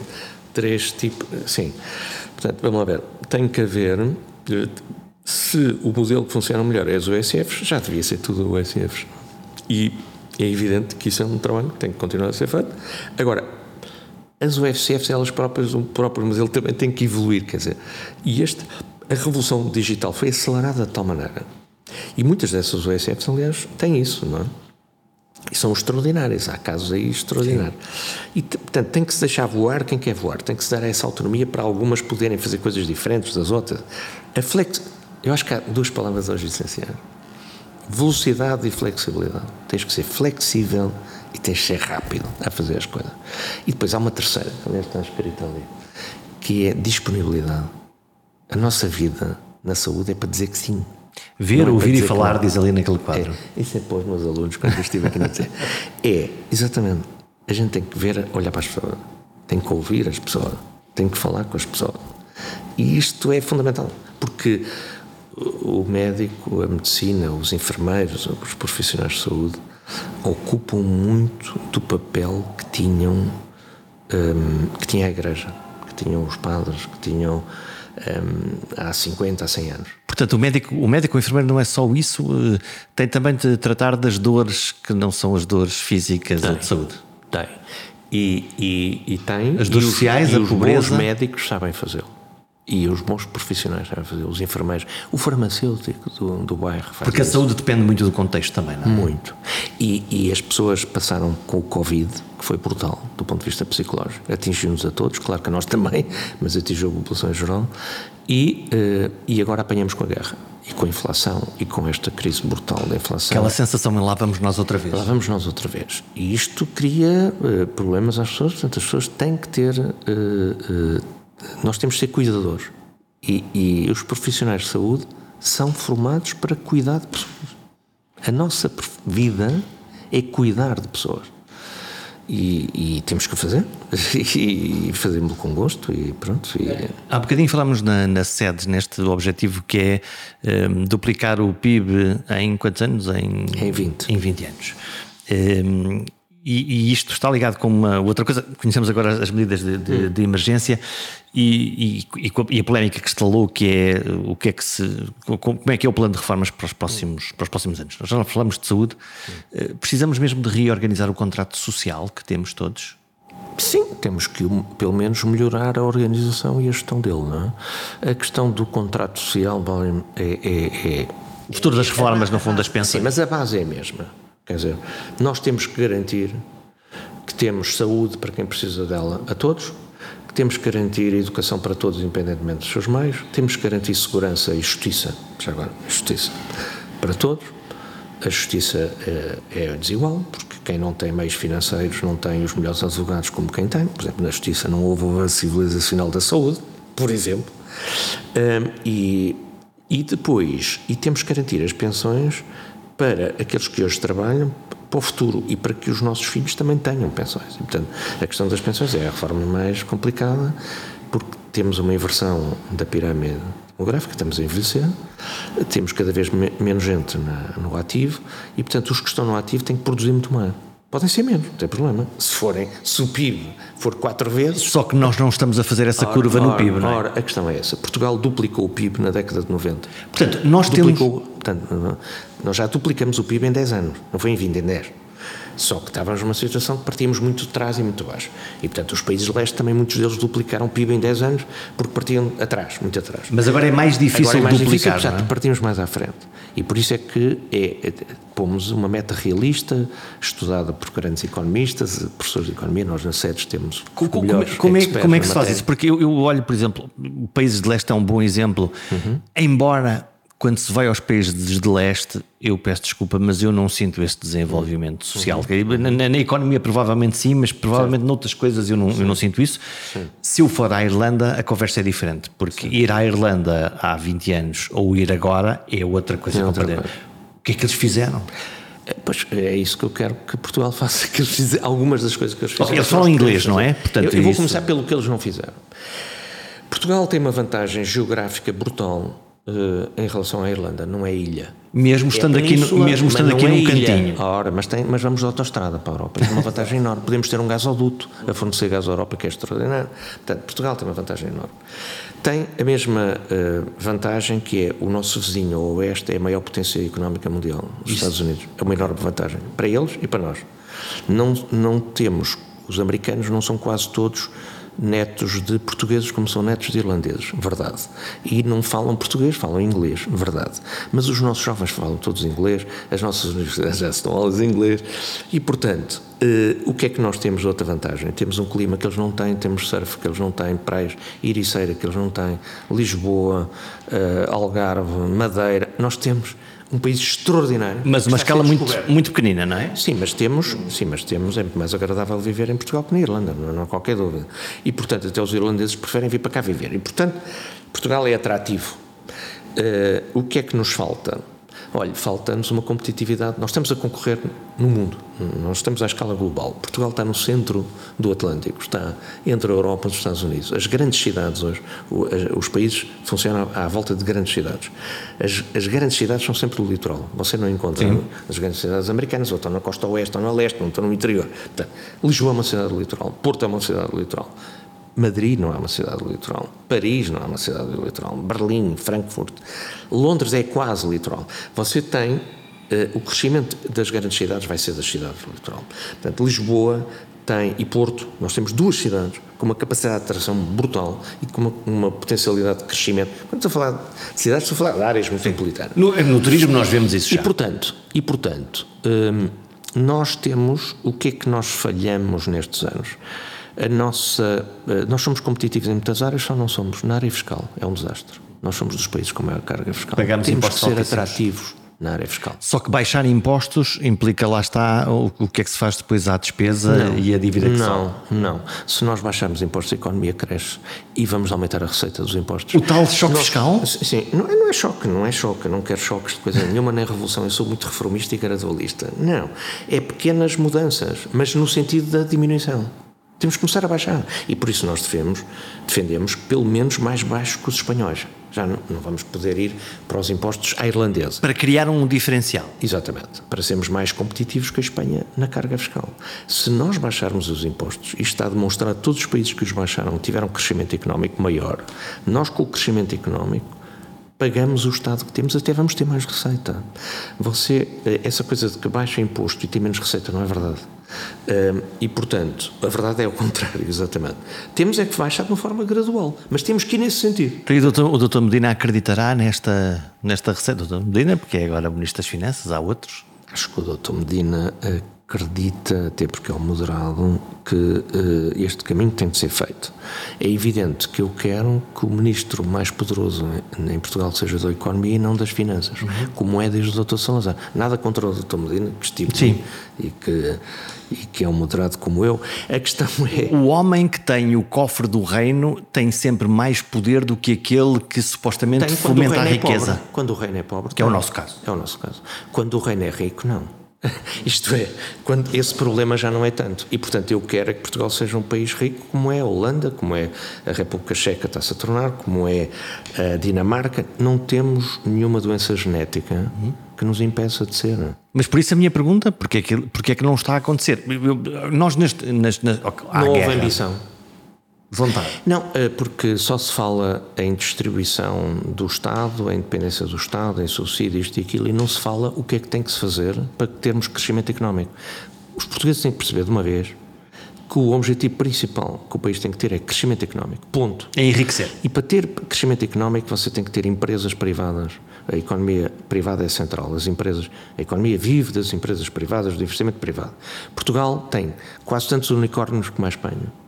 três tipos. Sim. Portanto, vamos lá ver. Tem que haver. Eh, se o modelo que funciona melhor é os USFs, já devia ser tudo USFs. E é evidente que isso é um trabalho que tem que continuar a ser feito. Agora, as UFCFs, elas próprias, o próprio modelo também tem que evoluir, quer dizer, e este, a revolução digital foi acelerada de tal maneira, e muitas dessas UFCFs, aliás, têm isso, não é? E são extraordinárias, há casos aí extraordinários. Sim. E, portanto, tem que se deixar voar quem quer voar, tem que se dar essa autonomia para algumas poderem fazer coisas diferentes das outras. A flex... Eu acho que há duas palavras hoje essenciais velocidade e flexibilidade. Tens que ser flexível e tens que ser rápido a fazer as coisas. E depois há uma terceira, aliás está escrito ali, que é disponibilidade. A nossa vida na saúde é para dizer que sim. Ver, é ouvir e falar, diz ali naquele quadro. É, isso é para os meus alunos, quando eu estive aqui na dizer. É, exatamente. A gente tem que ver, olhar para as pessoas, tem que ouvir as pessoas, tem que falar com as pessoas. E isto é fundamental, porque o médico, a medicina, os enfermeiros, os profissionais de saúde ocupam muito do papel que tinham um, que tinha a igreja, que tinham os padres, que tinham um, há 50, há 100 anos. Portanto, o médico, o médico o enfermeiro não é só isso, eh, tem também de tratar das dores que não são as dores físicas tem, ou de saúde. Tem. E, e, e tem. As dores sociais, a os pobreza. Os médicos sabem fazê-lo. E os bons profissionais a fazer, os enfermeiros, o farmacêutico do, do bairro. Porque isso. a saúde depende muito do contexto também, não é? Muito. E, e as pessoas passaram com o Covid, que foi brutal do ponto de vista psicológico. Atingiu-nos a todos, claro que a nós também, mas atingiu a população em geral. E, uh, e agora apanhamos com a guerra e com a inflação e com esta crise brutal da inflação. Aquela sensação, lá vamos nós outra vez. Lá vamos nós outra vez. E isto cria uh, problemas às pessoas, portanto, as pessoas têm que ter. Uh, nós temos de ser cuidadores. E, e, os profissionais de saúde são formados para cuidar de pessoas. A nossa vida é cuidar de pessoas. E, e temos que fazer. E fazemos com gosto e pronto. E... Há bocadinho falámos na, na sede, neste objetivo que é um, duplicar o PIB em quantos anos? Em, em 20. Em 20 anos. Um, e, e, isto está ligado com uma outra coisa. Conhecemos agora as medidas de, de, hum. de emergência e, e, e, a polémica que instalou, que é o que é que se. Como é que é o plano de reformas para os próximos, para os próximos anos? Nós já falamos de saúde. Hum. Precisamos mesmo de reorganizar o contrato social que temos todos? Sim, temos que pelo menos melhorar a organização e a gestão dele, não é? A questão do contrato social é, é, é o futuro das reformas, no fundo, das pensões. Sim, mas a base é a mesma. Quer dizer, nós temos que garantir que temos saúde para quem precisa dela a todos, que temos que garantir educação para todos, independentemente dos seus meios, temos que garantir segurança e justiça, já agora, justiça para todos, A justiça é, é desigual, porque quem não tem meios financeiros não tem os melhores advogados como quem tem. Por exemplo, na justiça não houve a civilizacional da saúde, por exemplo. Um, e, e depois, e temos que garantir as pensões para aqueles que hoje trabalham para o futuro e para que os nossos filhos também tenham pensões. E, portanto, a questão das pensões é a reforma mais complicada porque temos uma inversão da pirâmide demográfica, estamos a envelhecer, temos cada vez me menos gente na, no ativo e, portanto, os que estão no ativo têm que produzir muito mais. Podem ser menos, não tem problema. Se forem, se o PIB for quatro vezes. Só que nós não estamos a fazer essa ora, curva no PIB, não é? Ora, a questão é essa. Portugal duplicou o PIB na década de 90. Portanto, nós duplicou, temos. Portanto, nós já duplicamos o PIB em 10 anos, não foi em 20, em 10. Só que estávamos numa situação que partíamos muito de trás e muito de baixo. E, portanto, os países de leste também, muitos deles duplicaram o PIB em 10 anos porque partiam atrás, muito atrás. Mas agora é mais difícil agora é mais duplicar, difícil, já é? partimos mais à frente. E por isso é que é, é, pomos uma meta realista, estudada por grandes economistas, professores de economia, nós na SEDES temos como, como, como, é, como é que se faz isso? Porque eu, eu, olho, por exemplo, o países de leste é um bom exemplo, uhum. embora quando se vai aos países de leste, eu peço desculpa, mas eu não sinto esse desenvolvimento social. Uhum. Na, na, na, economia, provavelmente sim, mas provavelmente sim. noutras coisas eu não, eu não sinto isso. Sim. Se eu for à Irlanda, a conversa é diferente, porque sim. ir à Irlanda há 20 anos ou ir agora é outra coisa. É outra coisa. O que é que eles fizeram? É, pois é isso que eu quero que Portugal faça, que eles fizeram, algumas das coisas que eles fizeram. Eles falam inglês, não é? Portanto, eu, eu vou começar pelo que eles não fizeram. Portugal tem uma vantagem geográfica brutal Uh, em relação à Irlanda, não é ilha. Mesmo estando é aqui, no, mesmo estando aqui é num cantinho. Ora, mas, tem, mas vamos de autostrada para a Europa. É uma vantagem enorme. Podemos ter um gasoduto a fornecer gás à Europa, que é extraordinário. Portanto, Portugal tem uma vantagem enorme. Tem a mesma uh, vantagem que é o nosso vizinho ao oeste é a maior potência económica mundial, os Isso. Estados Unidos. É uma enorme vantagem para eles e para nós. Não, não temos, os americanos não são quase todos netos de portugueses como são netos de irlandeses, verdade. E não falam português, falam inglês, verdade. Mas os nossos jovens falam todos inglês, as nossas universidades já estão aulas em inglês e, portanto, Uh, o que é que nós temos de outra vantagem? Temos um clima que eles não têm, temos surf que eles não têm, praias, Iriceira que eles não têm, Lisboa, uh, Algarve, Madeira, nós temos um país extraordinário. Mas uma escala muito, muito pequenina, não é? Sim, mas temos, sim, mas temos, é muito mais agradável viver em Portugal que na Irlanda, não, não há qualquer dúvida. E, portanto, até os irlandeses preferem vir para cá viver. E, portanto, Portugal é atrativo. Uh, o que é que nos falta? Olha, falta-nos uma competitividade. Nós estamos a concorrer no mundo, nós estamos à escala global. Portugal está no centro do Atlântico, está entre a Europa e os Estados Unidos. As grandes cidades hoje, os países funcionam à volta de grandes cidades. As, as grandes cidades são sempre do litoral. Você não encontra Sim. as grandes cidades americanas, ou estão na costa oeste, ou na leste, ou estão no interior. Portanto, Lisboa é uma cidade do litoral, Porto é uma cidade do litoral. Madrid não é uma cidade litoral, Paris não é uma cidade litoral, Berlim, Frankfurt, Londres é quase litoral. Você tem uh, o crescimento das grandes cidades vai ser das cidades do litoral. Portanto, Lisboa tem e Porto, nós temos duas cidades com uma capacidade de atração brutal e com uma, uma potencialidade de crescimento. Quando estou a falar de cidades, estou a falar de áreas metropolitanas. No, no turismo nós vemos isso já. E portanto, e portanto, um, nós temos o que é que nós falhamos nestes anos? A nossa, eh, nós somos competitivos em muitas áreas, só não somos na área fiscal. É um desastre. Nós somos dos países com maior carga fiscal. Pagamos Temos que ser atrativos na área fiscal. Só que baixar impostos implica, lá está, o, o que é que se faz depois à despesa não, e a dívida que Não, não. Se nós baixarmos impostos, a economia cresce e vamos aumentar a receita dos impostos. O tal choque nós, fiscal? Sim, não, não, é choque, não é choque. Eu não quero choques de coisa nenhuma, nem revolução. Eu sou muito reformista e gradualista. Não. É pequenas mudanças, mas no sentido da diminuição. Temos que começar a baixar. E por isso nós defendemos, defendemos pelo menos mais baixo que os espanhóis. Já não, não, vamos poder ir para os impostos à irlandesa. Para criar um diferencial. Exatamente. Para sermos mais competitivos que a Espanha na carga fiscal. Se nós baixarmos os impostos, isto está a demonstrar que todos os países que os baixaram tiveram um crescimento económico maior, nós com o crescimento económico pagamos o Estado que temos, até vamos ter mais receita. Você, eh, essa coisa de que baixa imposto e tem menos receita, não é verdade. Um, e, portanto, a verdade é o contrário, exatamente. Temos é que baixar de uma forma gradual, mas temos que ir nesse sentido. E o doutor, o doutor Medina acreditará nesta, nesta receita? Doutor Medina, porque é agora Ministro das Finanças, há outros? Acho que o doutor Medina acredita, até porque é um moderado, que uh, este caminho tem de ser feito. É evidente que eu quero que o ministro mais poderoso em Portugal seja da Economia e não das Finanças, uhum. como é desde o Dr. Salazar. Nada contra o Dr. Medina, que estive Sim. e que, e que é um moderado como eu. A questão é. O homem que tem o cofre do reino tem sempre mais poder do que aquele que supostamente tem fomenta a é riqueza. É quando o reino é pobre. Que tem. é o nosso caso. É o nosso caso. Quando o reino é rico, não. Isto é, quando esse problema já não é tanto. E, portanto, eu quero é que Portugal seja um país rico, como é a Holanda, como é a República Checa está-se a tornar, como é a Dinamarca. Não temos nenhuma doença genética que nos impeça de ser. Mas por isso a minha pergunta, porque é que, porque é que não está a acontecer? Nós neste... neste, neste não houve ambição vontade? Não, eh, porque só se fala em distribuição do Estado, em independência do Estado, em subsídio, isto e aquilo, e não se fala o que é que tem que se fazer para termos crescimento económico. Os portugueses têm que perceber de uma vez que o objetivo principal que o país tem que ter é crescimento económico. Ponto. É enriquecer. E para ter crescimento económico você tem que ter empresas privadas. A economia privada é central. As empresas, a economia vive das empresas privadas, do investimento privado. Portugal tem quase tantos unicórnios como a Espanha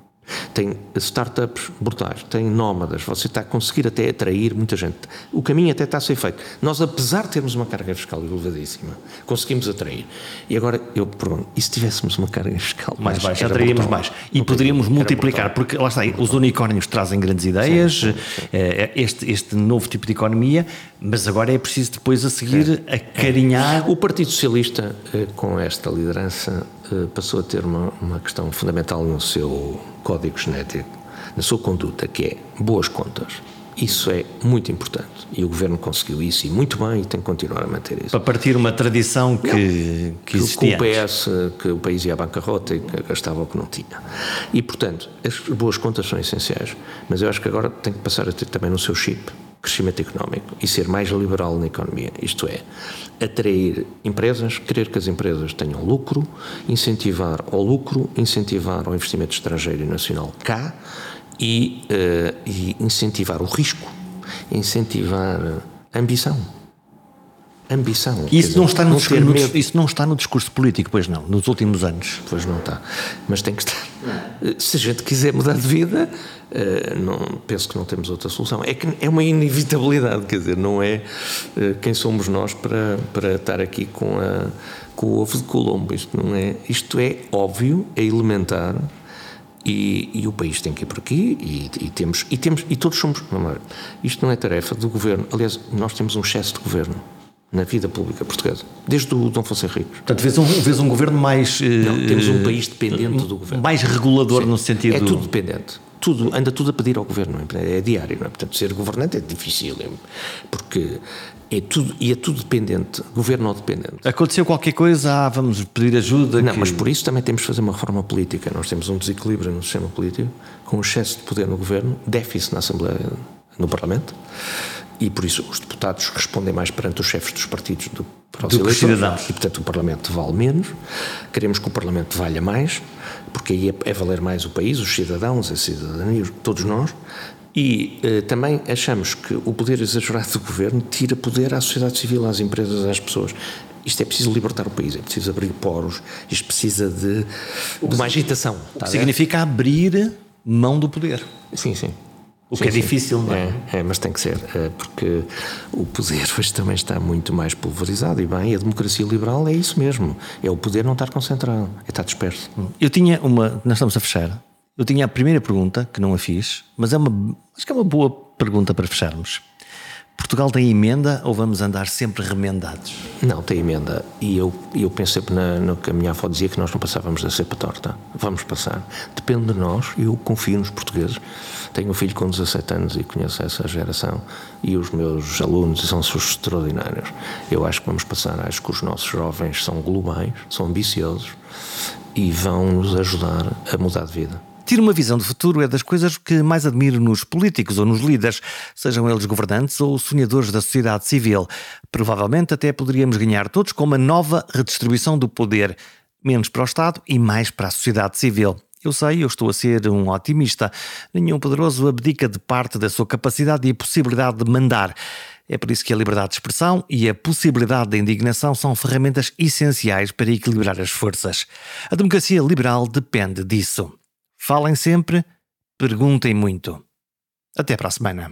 tem startups brutais, tem nómadas, você está a conseguir até atrair muita gente. O caminho até está a ser feito. Nós, apesar de termos uma carga fiscal elevadíssima, conseguimos atrair. E agora eu pergunto, e se tivéssemos uma carga fiscal mais, mais baixa, atraíamos mais e poderíamos multiplicar, porque lá está, os unicórnios trazem grandes ideias, sim, sim, sim. Eh, este, este novo tipo de economia, mas agora é preciso depois a seguir é, acarinhar. O Partido Socialista, eh, com esta liderança, eh, passou a ter uma, uma questão fundamental no seu código genético, na sua conduta, que é boas contas. Isso é muito importante e o governo conseguiu isso e muito bem e tem que continuar a manter isso. Para partir uma tradição que, não, que existia. Com o PS, que o país ia à bancarrota e que gastava o que não tinha. E, portanto, as boas contas são essenciais, mas eu acho que agora tem que passar a ter também no seu chip crescimento económico e ser mais liberal na economia, isto é, atrair empresas, querer que as empresas tenham lucro, incentivar ao lucro, incentivar ao investimento estrangeiro e nacional cá e, uh, e incentivar o risco, incentivar a ambição ambição. Isso não, está no discurso, no, isso não está no discurso político, pois não, nos últimos anos. Pois não está. Mas tem que estar. Se a gente quiser mudar de vida, eh, não, penso que não temos outra solução. É que é uma inevitabilidade, quer dizer, não é eh, quem somos nós para, para estar aqui com, a, com o ovo de Colombo. Isto, não é, isto é óbvio, é elementar. E, e, o país tem que ir por aqui e, e, temos e temos e todos somos isto não é tarefa do governo aliás nós temos um excesso de governo na vida pública portuguesa, desde o Dom Fonseca Ricos. Portanto, vês um, vês um governo mais. Não, temos um país dependente do governo. Mais regulador Sim, no sentido. É tudo dependente. Tudo, anda tudo a pedir ao governo, é, é diário, não é? Portanto, ser governante é difícil, porque é tudo, e é tudo dependente, governo ou dependente. Aconteceu qualquer coisa, ah, vamos pedir ajuda. Não, que... mas por isso também temos de fazer uma reforma política. Nós temos um desequilíbrio no sistema político, com excesso de poder no governo, déficit na Assembleia, no Parlamento e por isso os deputados respondem mais perante os chefes dos partidos do para os eleitores, cidadãos. E portanto o Parlamento vale menos. Queremos que o Parlamento valha mais, porque aí é, é valer mais o país, os cidadãos, a cidadania, todos nós. E eh, também achamos que o poder exagerado do governo tira poder à sociedade civil, às empresas, às pessoas. Isto é preciso libertar o país, é preciso abrir poros, isto precisa de, de uma agitação. O que significa abrir mão do poder. Sim, sim. O que sim, é difícil, não é? é? é? mas tem que ser, é, porque o poder hoje também está muito mais pulverizado e bem, a democracia liberal é isso mesmo, é o poder não estar concentrado, é estar disperso. Eu tinha uma, nós estamos a fechar, eu tinha a primeira pergunta, que não a fiz, mas é uma, acho que é uma boa pergunta para fecharmos. Portugal tem emenda ou vamos andar sempre remendados? Não, tem emenda. E eu, eu penso sempre na, no que a minha avó dizia, que nós não passávamos da cepa torta. Vamos passar. Depende de nós, eu confio nos portugueses. Tenho um filho com 17 anos e conheço essa geração e os meus alunos são extraordinários. Eu acho que vamos passar, acho que os nossos jovens são globais, são ambiciosos e vão nos ajudar a mudar de vida. Ter uma visão de futuro é das coisas que mais admiro nos políticos ou nos líderes, sejam eles governantes ou sonhadores da sociedade civil. Provavelmente até poderíamos ganhar todos com uma nova redistribuição do poder, menos para o Estado e mais para a sociedade civil. Eu sei, eu estou a ser um otimista. Nenhum poderoso abdica de parte da sua capacidade e possibilidade de mandar. É por isso que a liberdade de expressão e a possibilidade de indignação são ferramentas essenciais para equilibrar as forças. A democracia liberal depende disso. Falem sempre, perguntem muito. Até para a semana.